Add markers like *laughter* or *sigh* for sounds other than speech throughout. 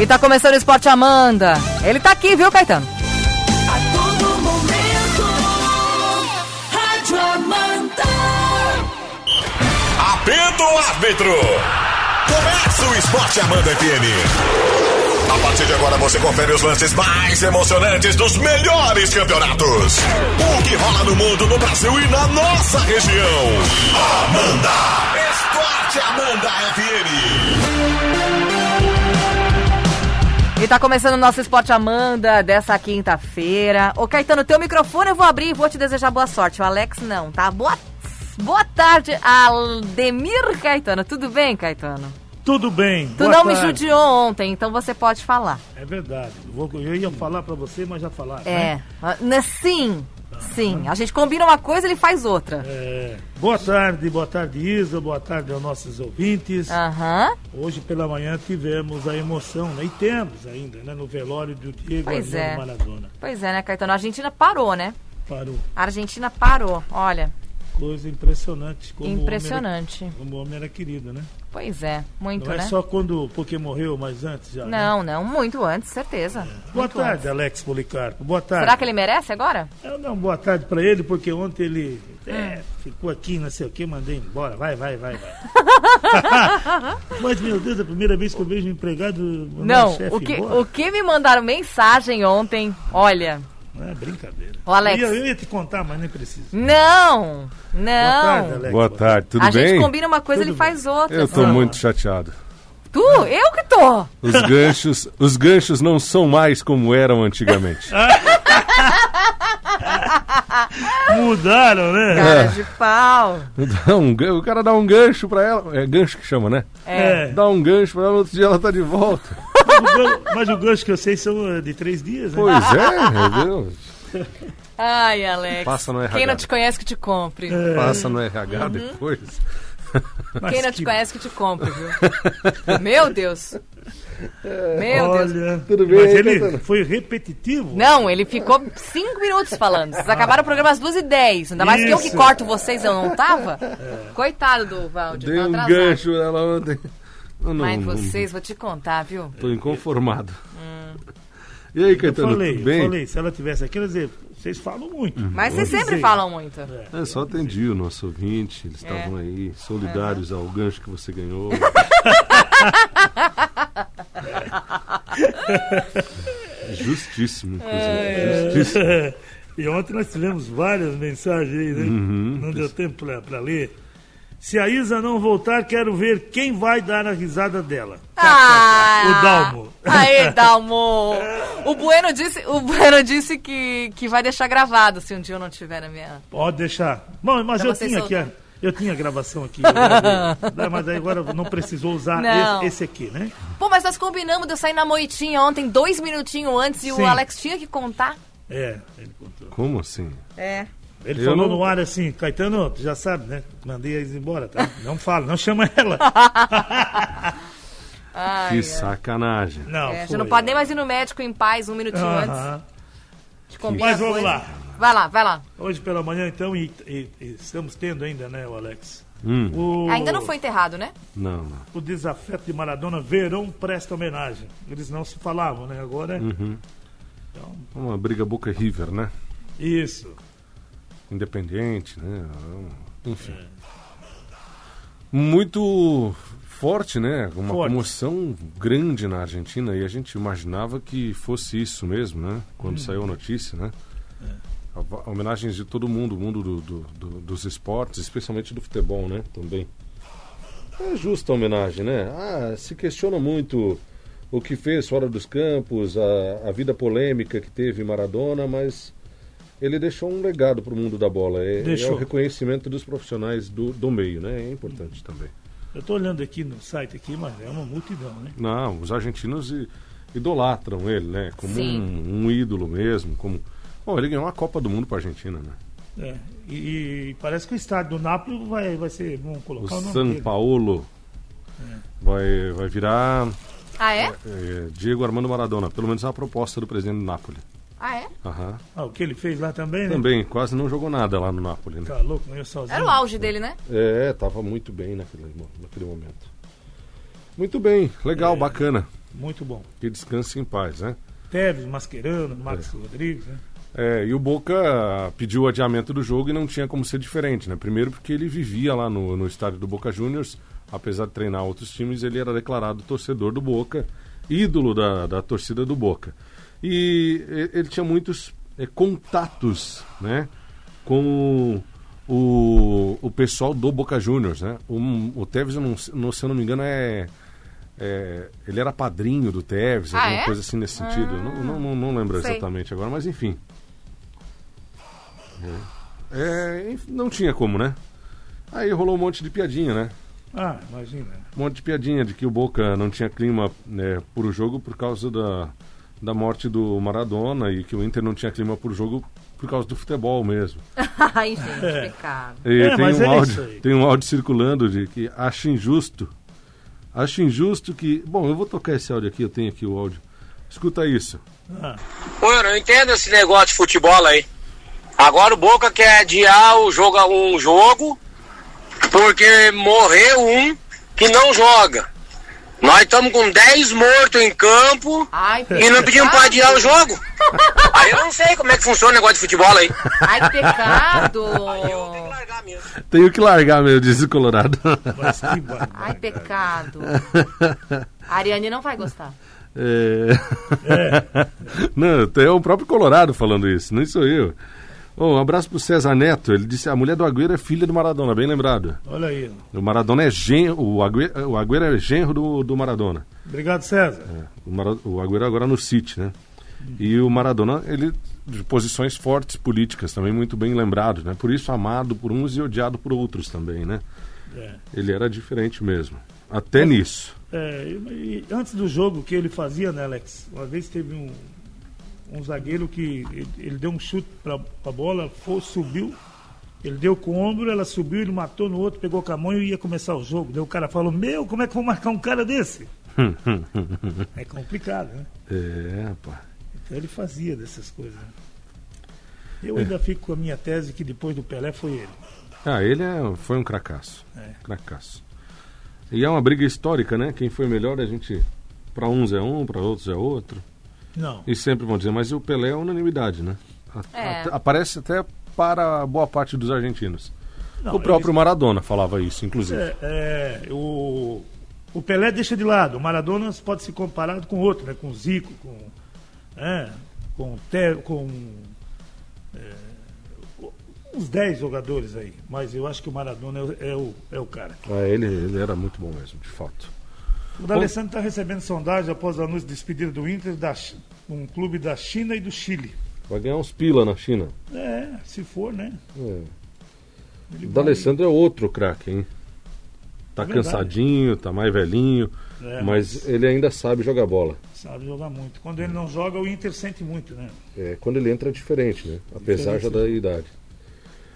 E tá começando o Esporte Amanda. Ele tá aqui, viu, Caetano? A todo momento, Rádio Amanda. Apito o árbitro. Começa o Esporte Amanda FM. A partir de agora você confere os lances mais emocionantes dos melhores campeonatos. O que rola no mundo, no Brasil e na nossa região. Amanda. Esporte Amanda FM. E tá começando o nosso Esporte Amanda dessa quinta-feira. Ô, Caetano, teu microfone eu vou abrir e vou te desejar boa sorte. O Alex não, tá? Boa, boa tarde, Aldemir Caetano. Tudo bem, Caetano? Tudo bem. Tu não me tarde. judiou ontem, então você pode falar. É verdade. Eu, ia falar pra você, mas já falaram. É. Né? né, Sim, sim. A gente combina uma coisa, ele faz outra. É, Boa tarde, boa tarde, Isa. Boa tarde aos nossos ouvintes. Aham. Hoje pela manhã tivemos a emoção, né? E temos ainda, né? No velório do Diego Pois é. Maradona. Pois é, né, Caetano? A Argentina parou, né? Parou. A Argentina parou. Olha, Coisa impressionante. Como O homem impressionante. era, como o homem era querido, né? Pois é, muito, Não né? é só quando porque morreu, mas antes já. né? Não, não, muito antes, certeza. Boa Muito tarde, antes. Alex Policarpo. Boa tarde. Será que ele merece agora? Eu não, boa tarde pra ele, porque ontem ele Hum. é, ficou aqui, não sei o que, mandei embora. Vai, vai, vai, vai. *laughs* *laughs* Mas, meu Deus, é a primeira vez que eu vejo um empregado Não, o que, embora. o que me mandaram mensagem ontem, olha. Não é brincadeira. Ô, Alex. Eu ia, eu ia te contar, mas nem preciso. Não, não. Boa tarde, Alex. Boa tarde, tudo a bem? gente combina uma coisa, Tudo ele faz outra. Eu tô Ah. muito chateado. Tu? Eu que tô. Os ganchos, os ganchos não são mais como eram antigamente. *laughs* Mudaram, né? Cara de pau. Dá um o cara dá um gancho pra ela, é gancho que chama, né? É. Dá um gancho pra ela, no outro dia ela tá de volta. Mas, o gan- mas o gancho que eu sei são eh, de três dias, né? Pois é, meu Deus. Ai, Alex. Passa no RH. Quem não te conhece que te compre. Passa no RH Uhum. depois. Mas Quem não te que- conhece que te compre, viu? Meu Deus. Meu Deus. Olha, Tudo bem, mas ele Caetano? foi repetitivo. Não, ele ficou cinco minutos falando. Vocês acabaram o programa às duas e dez. Ainda mais que eu que Isso. corto vocês, eu não tava. Coitado do Valdir. Dei tá um atrasado. gancho nela ontem. Eu não, Mas não- vocês, vou te contar, viu? Tô inconformado. E aí, Eu Caetano, falei, tudo eu bem? falei, se ela tivesse aqui, ela ia dizer, vocês falam muito. Mas Vou vocês sempre dizer. falam muito. É, só atendi o nosso ouvinte, eles É. estavam aí, solidários ao gancho que você ganhou. *laughs* Justíssimo, inclusive. Justíssimo. *laughs* E ontem nós tivemos várias mensagens aí, né? Uhum. Não deu tempo pra ler. Se a Isa não voltar, quero ver quem vai dar a risada dela. Ah, O Dalmo. Aê, *laughs* Dalmo. O Bueno disse, o bueno disse que, que vai deixar gravado se um dia eu não tiver na minha... Pode deixar. Bom, mas Pra eu tinha aqui, soltar. a- eu tinha a gravação aqui. *laughs* Não, mas aí agora não precisou usar Não. esse, esse aqui, né? Pô, mas nós combinamos de eu sair na moitinha ontem, dois minutinhos antes, e Sim. o Alex tinha que contar. É, ele contou. Como assim? É. Ele Eu falou não- no ar assim, Caetano, tu já sabe, né? Mandei eles embora, tá? *laughs* Não fala, não chama ela. *laughs* Ai, que sacanagem. Não, É, foi. você não pode nem mais ir no médico em paz um minutinho antes. Aham. de combinar Mas vamos coisa. lá. Vai lá, vai lá. Hoje pela manhã, então, e, e- e estamos tendo ainda, né, o Alex? Hum, O, Ainda não foi enterrado, né? não, não. O desafeto de Maradona, Verão presta homenagem. Eles não se falavam, né? Agora é. Uhum. Então, Uma briga Boca River, né? isso. Independente, né? Enfim. Muito forte, né? Uma Forte. comoção grande na Argentina e a gente imaginava que fosse isso mesmo, né? Quando saiu a notícia, né? A- Homenagens de todo mundo, o mundo do- do- do- dos esportes, especialmente do futebol, né? Também. É justa a homenagem, né? Ah, se questiona muito o que fez fora dos campos, a, a vida polêmica que teve Maradona, mas ele deixou um legado para o mundo da bola. É, é Deixou. o reconhecimento dos profissionais do, do meio, né? É importante também. Eu tô olhando aqui no site aqui, mas é uma multidão, né? Não, os argentinos idolatram ele, né? Como um, um ídolo mesmo, como... Bom, ele ganhou uma Copa do Mundo para a Argentina, né? É. E, e parece que o estádio do Napoli vai, vai ser. Vamos O colocar o, nome San dele. Paulo vai, vai virar Ah, é? é, Diego Armando Maradona. Pelo menos é uma proposta do presidente do Napoli. Ah, é? Aham. Ah, o que ele fez lá também, né? Também, quase não jogou nada lá no Napoli, né? Tá louco, eu sozinho. Era o auge dele, né? É, tava muito bem naquele, naquele momento. Muito bem, legal, É. bacana. muito bom. Que descanse em paz, né? Teves, Mascherano, Marcos Rodrigues, né? É, e o Boca pediu o adiamento do jogo e não tinha como ser diferente, né? Primeiro porque ele vivia lá no, no estádio do Boca Juniors, apesar de treinar outros times, ele era declarado torcedor do Boca, ídolo da, da torcida do Boca. E ele tinha muitos é, contatos, né? Com o, o pessoal do Boca Juniors, né? O, o Tevez, eu não, não- se eu não me engano, é... é, ele era padrinho do Tevez, Ah, alguma é? coisa assim nesse sentido. Eu Não, não, não, não lembro Sei. exatamente agora, mas enfim. É, enf- não tinha como, né? Aí rolou um monte de piadinha, né? Ah, imagina. Um monte de piadinha de que o Boca não tinha clima né, por o jogo por causa da, da morte do Maradona e que o Inter não tinha clima por jogo por causa do futebol mesmo. *laughs* Ai, gente, pecado. E É, tem, mas um é isso áudio, aí. tem um áudio circulando de que acho injusto. Acho injusto que. Bom, eu vou tocar esse áudio aqui, eu tenho aqui o áudio. Escuta isso. Ah, Pô, eu não entendo esse negócio de futebol aí. Agora o Boca quer adiar o jogo, um jogo porque morreu um que não joga. Nós estamos com 10 mortos em campo Ai, e não pedimos pecado. adiar o jogo. Aí eu não sei como é que funciona o negócio de futebol aí. Ai, pecado. Eu tenho que largar mesmo. Tenho que largar, meu, diz o Colorado. mas que. Ai, pecado. *laughs* A Ariane não vai gostar. É... *laughs* Não, é o próprio Colorado falando isso, nem sou eu. Ô, um abraço pro César Neto. Ele disse: a mulher do Agüero é filha do Maradona, bem lembrado. Olha aí. O Maradona é genro, o Agüero, o Agüero é genro do, do Maradona. Obrigado, César. O, Mara, o Agüero agora no City, né? E o Maradona, ele de posições fortes políticas, também muito bem lembrado, né? Por isso amado por uns e odiado por outros também, né? É. Ele era diferente mesmo. Até nisso. É, e, e antes do jogo, o que ele fazia, né, Alex? Uma vez teve um, um zagueiro que ele, ele deu um chute pra, pra bola, foi, subiu, ele deu com o ombro, ela subiu, ele matou no outro, pegou com a mão e ia começar o jogo. Daí o cara falou, meu, como é que eu vou marcar um cara desse? *laughs* é complicado, né? É, rapaz. Então ele fazia dessas coisas. né? Eu ainda fico com a minha tese que depois do Pelé foi ele. Ah, ele é, foi um cracaço. É. Cracaço. E é uma briga histórica, né? Quem foi melhor, a gente. Pra uns é um, pra outros é outro. Não. E sempre vão dizer, mas o Pelé é unanimidade, né? A- É. aparece até para boa parte dos argentinos. Não, o próprio ele- Maradona falava isso, inclusive. É, é, o, o Pelé deixa de lado. O Maradona pode ser comparado com outro, né? Com o Zico, com, é, com, Te, com é, uns 10 jogadores aí. Mas eu acho que o Maradona é, o- é o, é o cara. Ah, ele, ele era muito bom mesmo, de fato. O D'Alessandro está recebendo sondagem após o anúncio de despedida do Inter, da, um clube da China e do Chile. Vai ganhar uns pila na China. É, se for, né? É. Ele O D'Alessandro é outro craque, hein? Tá É cansadinho, tá mais velhinho, É, mas ele ainda sabe jogar bola. Sabe jogar muito. Quando ele não joga, o Inter sente muito, né? É, quando ele entra é diferente, né? Apesar já Diferente. da idade.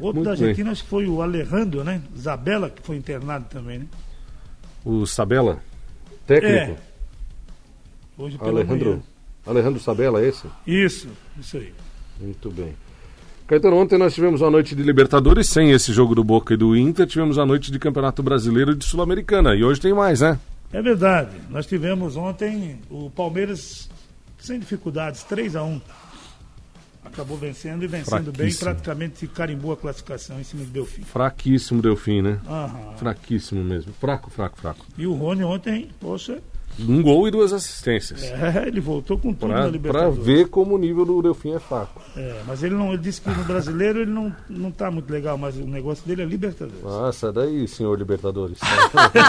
Outro Muito da bem. Argentina, acho que foi o Alejandro, né? Isabela, que foi internado também, né? O Sabela, técnico. É. Hoje pela Alejandro, manhã. Alejandro Sabela, esse? Isso, isso aí. Muito bem. Caetano, ontem nós tivemos uma noite de Libertadores sem esse jogo do Boca e do Inter, tivemos a noite de Campeonato Brasileiro e de Sul-Americana. E hoje tem mais, né? É verdade. Nós tivemos ontem o Palmeiras sem dificuldades, 3 a 1 Acabou vencendo e vencendo bem, praticamente carimbou a classificação em cima do Delfim. Fraquíssimo Delfim, né? Aham. Fraquíssimo mesmo. Fraco, fraco, fraco. E o Rony ontem, poxa, Um gol e duas assistências. é, ele voltou com tudo na Pra, pra Libertadores. ver como o nível do Delfim é fraco. É, mas ele não ele disse que no brasileiro ele não, não tá muito legal, mas o negócio dele é Libertadores. Nossa, daí, senhor Libertadores. *laughs*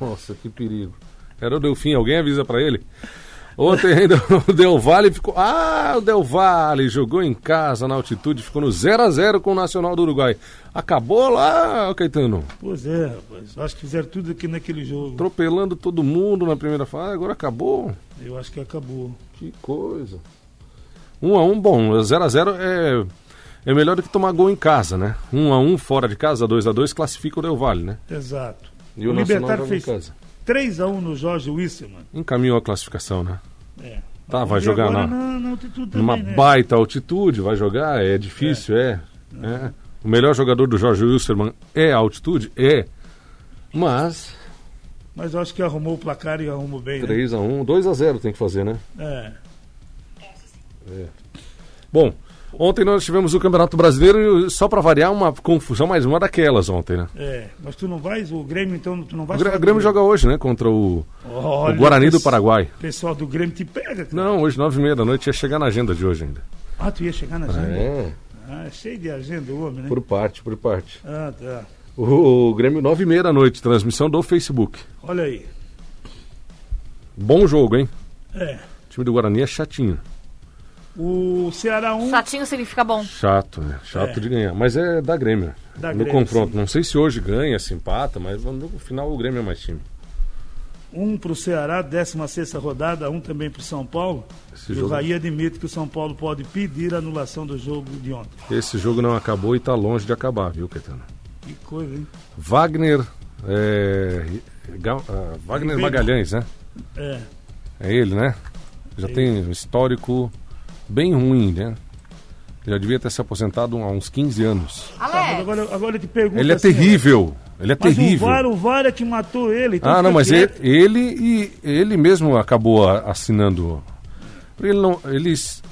Nossa, que perigo. Era o Delfim, alguém avisa pra ele? Ontem ainda *laughs* o Del Valle ficou. Ah, o Del Valle jogou em casa na altitude, ficou no 0 a 0 com o Nacional do Uruguai. Acabou lá, Caetano. Pois é, rapaz. Acho que fizeram tudo aqui naquele jogo. Atropelando todo mundo na primeira fase, agora acabou. Eu acho que acabou. Que coisa. 1 a 1 bom, 0 a 0 é, é melhor do que tomar gol em casa, né? 1 a 1 fora de casa, 2 a 2 classifica o Del Valle, né? Exato. E o, O Nacional Libertar fez casa. 3x1 no Jorge Wisserman. Encaminhou a classificação, né? É. Tá, vai jogar agora na- na, altitude Numa também, né? baita altitude, vai jogar, é difícil, é. é. O melhor jogador do Jorge Wilstermann é a altitude? É. Mas Mas eu acho que arrumou o placar e arrumou bem. Né? 3x1, 2x0 tem que fazer, né? É. Bom, ontem nós tivemos o Campeonato Brasileiro e só pra variar uma confusão, mais uma daquelas ontem, né? É, mas tu não vais, o Grêmio então, tu não O vais... Grê- falar o Grêmio joga hoje, né? Contra o, Olha, o Guarani do Paraguai. O pessoal do Grêmio te pega. cara. Não, hoje, nove e meia da noite, ia chegar na agenda de hoje ainda. Ah, tu ia chegar na agenda? É, Ah, é cheio de agenda o homem, né? por parte, por parte. Ah, tá. O, o Grêmio, nove e meia da noite, transmissão do Facebook. Olha aí. Bom jogo, hein? É. O time do Guarani é chatinho. O Ceará 1. Chatinho significa bom. Chato, né? Chato É. de ganhar. Mas é da Grêmio. Da no Grêmio, confronto. sim. Não sei se hoje ganha, se empata, mas no final o Grêmio é mais time. Um pro Ceará, 16 rodada, um também pro São Paulo. Esse e jogo- o Raí admite que o São Paulo pode pedir a anulação do jogo de ontem. Esse jogo não acabou e tá longe de acabar, viu, Caetano? Que coisa, hein? Wagner. É, Ga- ah, Wagner Ribeiro. Magalhães, né? É. É ele, né? Já tem um histórico bem ruim, né? Já devia ter se aposentado há uns 15 anos. Alex, agora, agora eu te pergunto. Ele é assim, terrível. Ele é Mas terrível. o VAR, o VAR é que matou ele. então Ah, não, mas ele, ele e ele mesmo acabou assinando. Ele não, eles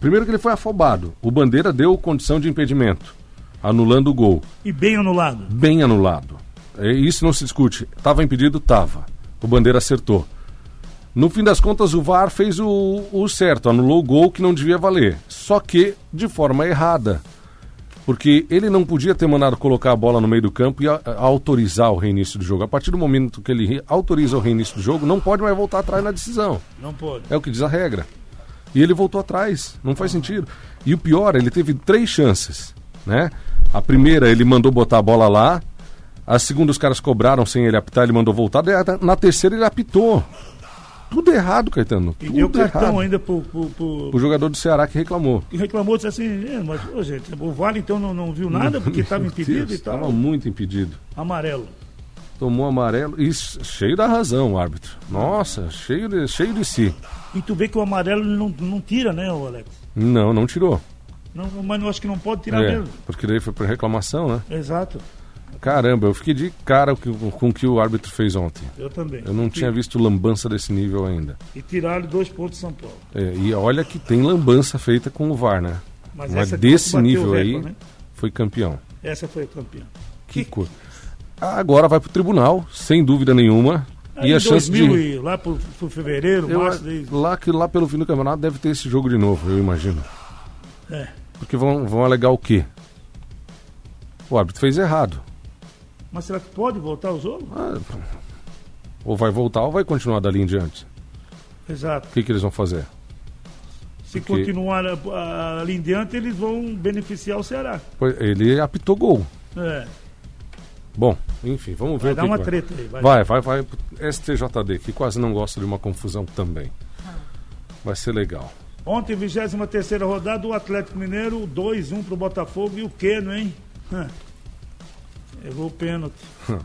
primeiro que ele foi afobado. O Bandeira deu condição de impedimento, anulando o gol, E bem anulado. bem anulado. É, Isso não se discute. Tava impedido, tava. O Bandeira acertou. No fim das contas, o VAR fez o, o certo, anulou o gol que não devia valer. Só que de forma errada. Porque ele não podia ter mandado colocar a bola no meio do campo e a- a- autorizar o reinício do jogo. A partir do momento que ele re- autoriza o reinício do jogo, não pode mais voltar atrás na decisão. Não pode. É o que diz a regra. E ele voltou atrás. Não faz sentido. E o pior, ele teve três chances, né? A primeira, ele mandou botar a bola lá. A segunda, os caras cobraram sem ele apitar, ele mandou voltar. Na terceira, ele apitou. Tudo errado, Caetano. E deu Tudo cartão errado. ainda pro, pro, pro- O jogador do Ceará que reclamou. E reclamou, disse assim, é, mas, ô, gente, o VAR então não, não viu nada porque estava *laughs* impedido e tal. Estava muito impedido. Amarelo. Tomou amarelo e cheio da razão o árbitro. Nossa, cheio de, cheio de si. E tu vê que o amarelo não, não tira, né, Alex? Não, não tirou. Não, mas eu acho que não pode tirar É, mesmo. porque daí foi por reclamação, né? Exato. Caramba, eu fiquei de cara com o que o árbitro fez ontem. Eu também. Eu não tinha visto lambança desse nível ainda. E tiraram dois pontos de São Paulo. É, e olha que tem lambança feita com o VAR, né? Mas, Mas essa desse o nível aí, recorde, né? foi campeão. Essa foi a campeã. Que coisa. Agora vai pro tribunal, sem dúvida nenhuma. Aí e a chance 2000 de. e lá pro fevereiro, Eu, março, daí, lá, que lá pelo fim do campeonato deve ter esse jogo de novo, eu imagino. é. Porque vão, vão alegar o quê? O árbitro fez errado. Mas será que pode voltar o jogo? Ah, ou vai voltar ou vai continuar dali em diante. Exato. O que, que eles vão fazer? Se Porque- continuar ali em diante, eles vão beneficiar o Ceará. Ele apitou gol. É. Bom, enfim, vamos ver Vai o dar que uma que treta aí. Vai. Vai, vai, vai. STJD, que quase não gosta de uma confusão também. Vai ser legal. Ontem, 23 rodada, o Atlético Mineiro, 2-1 pro Botafogo e o Keno, hein? Errou o pênalti. *laughs*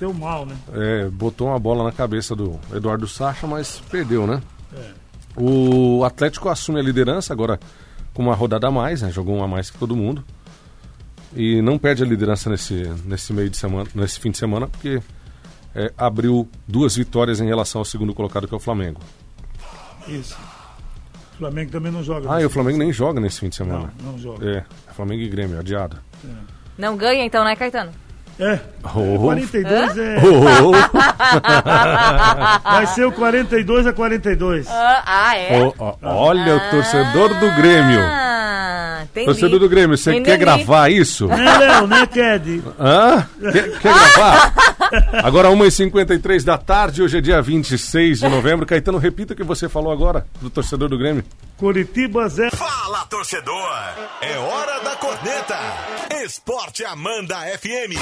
Deu mal, né? É, botou uma bola na cabeça do Eduardo Sacha, mas perdeu, né? É. O Atlético assume a liderança agora com uma rodada a mais, né? Jogou uma a mais que todo mundo. E não perde a liderança nesse, nesse meio de semana, nesse fim de semana, porque é, abriu duas vitórias em relação ao segundo colocado, que é o Flamengo. Isso. O Flamengo também não joga. Ah, e o Flamengo nem joga nesse fim de Não, semana. não joga. É, Flamengo e Grêmio, adiado. não ganha então, né, Caetano? É. Oh. 42 é. Oh, *laughs* Vai ser o 42 a 42. Ah, ah, é? oh, oh, olha o torcedor do Grêmio. Ah, entendi. Torcedor do Grêmio, você Entendi. quer gravar isso? Né, Léo, né, Ked? Hã? Quer, quer gravar? Agora 1h53 da tarde, hoje é dia 26 de novembro. Caetano, repita o que você falou agora do torcedor do Grêmio. Curitiba 0. Fala, torcedor! É hora da corneta! Esporte Amanda FM.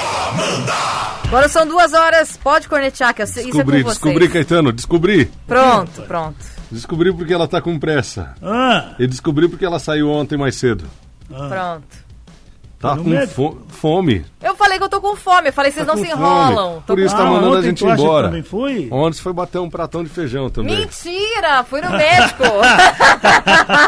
Agora são duas horas, pode cornetear, que eu sei, isso é com Descobri, vocês. descobri, Caetano, descobri. Pronto, pronto. Descobri porque ela tá com pressa. Ah, E descobri porque ela saiu ontem mais cedo. Pronto. Tá com fo- fome. Eu falei que eu tô com fome. Eu falei, vocês Tá não se enrolam. Tô Por isso com- tá Ah, mandando a ontem gente tu que embora. também foi? Ontem você foi bater um pratão de feijão também. Mentira! Fui no *laughs* médico.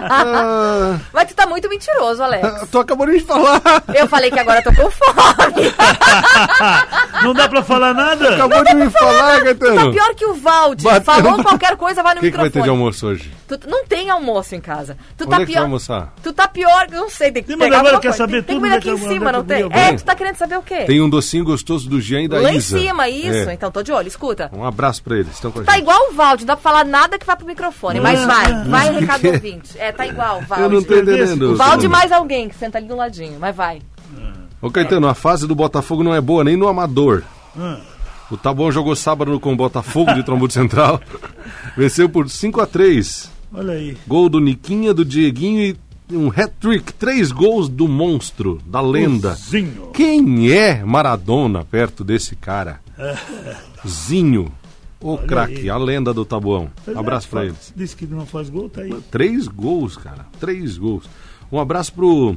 Ah, Mas tu tá muito mentiroso, Alex. *laughs* tu acabou de me falar. Eu falei que agora eu tô com fome. *laughs* Não dá pra falar nada? Acabou de me falar, Tá Caetano. pior que o Valde. Bateu- Falou qualquer coisa, vai no O que, que vai ter de microfone. almoço hoje? Tu- não tem almoço em casa. Tu Onde tá é que tu vai pior. almoçar? Tu tá pior, não sei, tem que Sim, mas pegar agora quer coisa. saber tem, tem tudo, né, aqui em eu- cima, não é tem? É, tu tá querendo saber o quê? Tem um docinho gostoso do Jean e da Lá em Isa. cima, isso. É. Então tô de olho, escuta. Um abraço pra eles. Estão com a Tá gente. igual o Valde, não dá pra falar nada que vai pro microfone, mas Ah, vai, ah, vai, mas recado quê? ouvinte. É, tá igual, Valde. Eu não tô entendendo. O Valde mais alguém que senta ali do ladinho, mas vai. Ô, Caetano, a fase do Botafogo não é boa nem no amador. Ah, O Taboão jogou sábado com o Botafogo de Trombudo Central. *laughs* Venceu por 5 a 3 olha aí. Gol do Niquinha, do Dieguinho e um hat-trick. Três gols do monstro, da lenda. Zinho. Quem é Maradona perto desse cara? Zinho. O craque, aí. a lenda do Tabuão. Pois é, abraço pra fa- eles. Disse que não faz gol, tá aí. Três gols, cara. Três gols. Um abraço pro.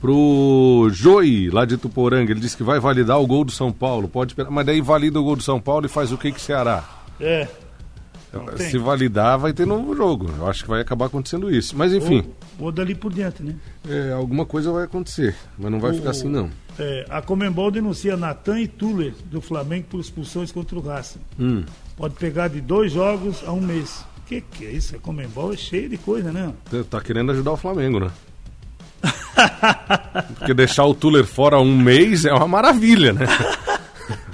Pro Joey, lá de Tuporanga. Ele disse que vai validar o gol do São Paulo. Pode esperar. Mas daí valida o gol do São Paulo e faz o que que Ceará? É. Se validar, vai ter novo jogo. Eu acho que vai acabar acontecendo isso. Mas enfim, Ou, ou dali por diante, né? é, alguma coisa vai acontecer. Mas não vai ficar assim, não. É, a Comembol denuncia Natan e Tuller do Flamengo por expulsões contra o Racing. Hum. Pode pegar de dois jogos a um mês. O que, que é isso? A Comembol é cheia de coisa, né? Tá querendo ajudar o Flamengo, né? *laughs* Porque deixar o Tuller fora um mês é uma maravilha, né? *laughs*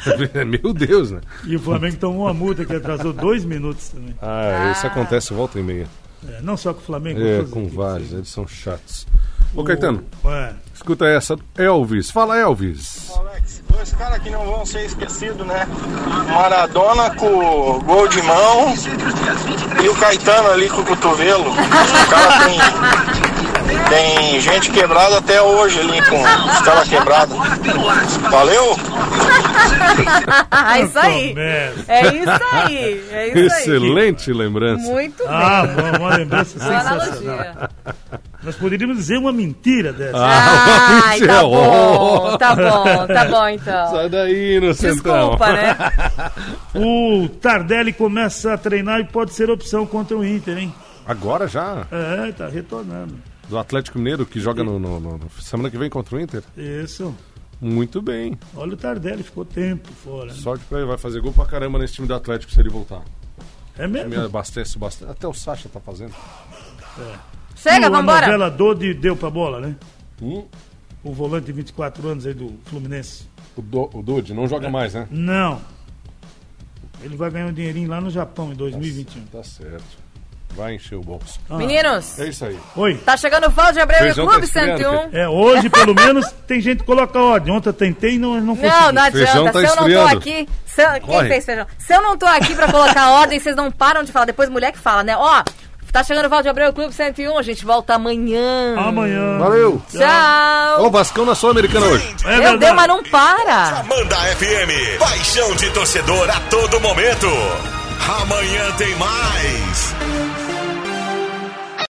*laughs* Meu Deus, né? E o Flamengo tomou uma multa que atrasou dois minutos também. Ah, isso acontece volta e meia. É, não só com o Flamengo, É, com vários, eles são chatos. Ô, Caetano, É. escuta essa. Elvis, fala Elvis. Alex, dois caras que não vão ser esquecidos, né? Maradona com o gol de mão e o Caetano ali com o cotovelo. O cara tem, tem gente quebrada até hoje ali com os caras quebrados. Valeu? Ah, isso aí. É isso aí. É isso aí. Excelente lembrança. Muito bem. Ah, bom, uma lembrança sensacional. analogia. Nós poderíamos dizer uma mentira dessa. Ai, *laughs* Isso tá é bom, tá bom, tá bom então. Sai daí, inocentão. Desculpa, né? *laughs* O Tardelli começa a treinar e pode ser opção contra o Inter, hein? Agora já? É, tá retornando. Do Atlético Mineiro, que joga no, no- no- no- semana que vem contra o Inter? Isso. Muito bem. Olha o Tardelli, ficou tempo fora. né? Sorte pra ele, vai fazer gol pra caramba nesse time do Atlético se ele voltar. É Me mesmo? abastece bastante. Até o Sacha tá fazendo. Chega, a vambora. novela Dodi deu pra bola, né? Hum, O volante de 24 anos aí do Fluminense. o, Do, o Dude não joga mais, né? Não. Ele vai ganhar um dinheirinho lá no Japão em 2021. Tá certo. Vai encher o bolso. Meninos, É isso aí. Oi. tá chegando o Valde Abreu e o Feijão Clube tá esfriando, 101. É, hoje, pelo menos, tem gente que coloca ordem. Ontem eu tentei e não, não consegui. Não, não Feijão adianta. tá se eu não tô aqui. Se eu- quem fez feijão? Se eu não tô aqui pra colocar ordem, vocês não param de falar. Depois mulher que fala, né? Ó, tá chegando o Valde Abreu Clube 101. A gente volta amanhã. Amanhã. Valeu. Tchau. Ó, o Vascão na Sul-Americana hoje. É Meu verdade. Deus, mas não para. Amanda FM. Paixão de torcedor a todo momento. Amanhã tem mais.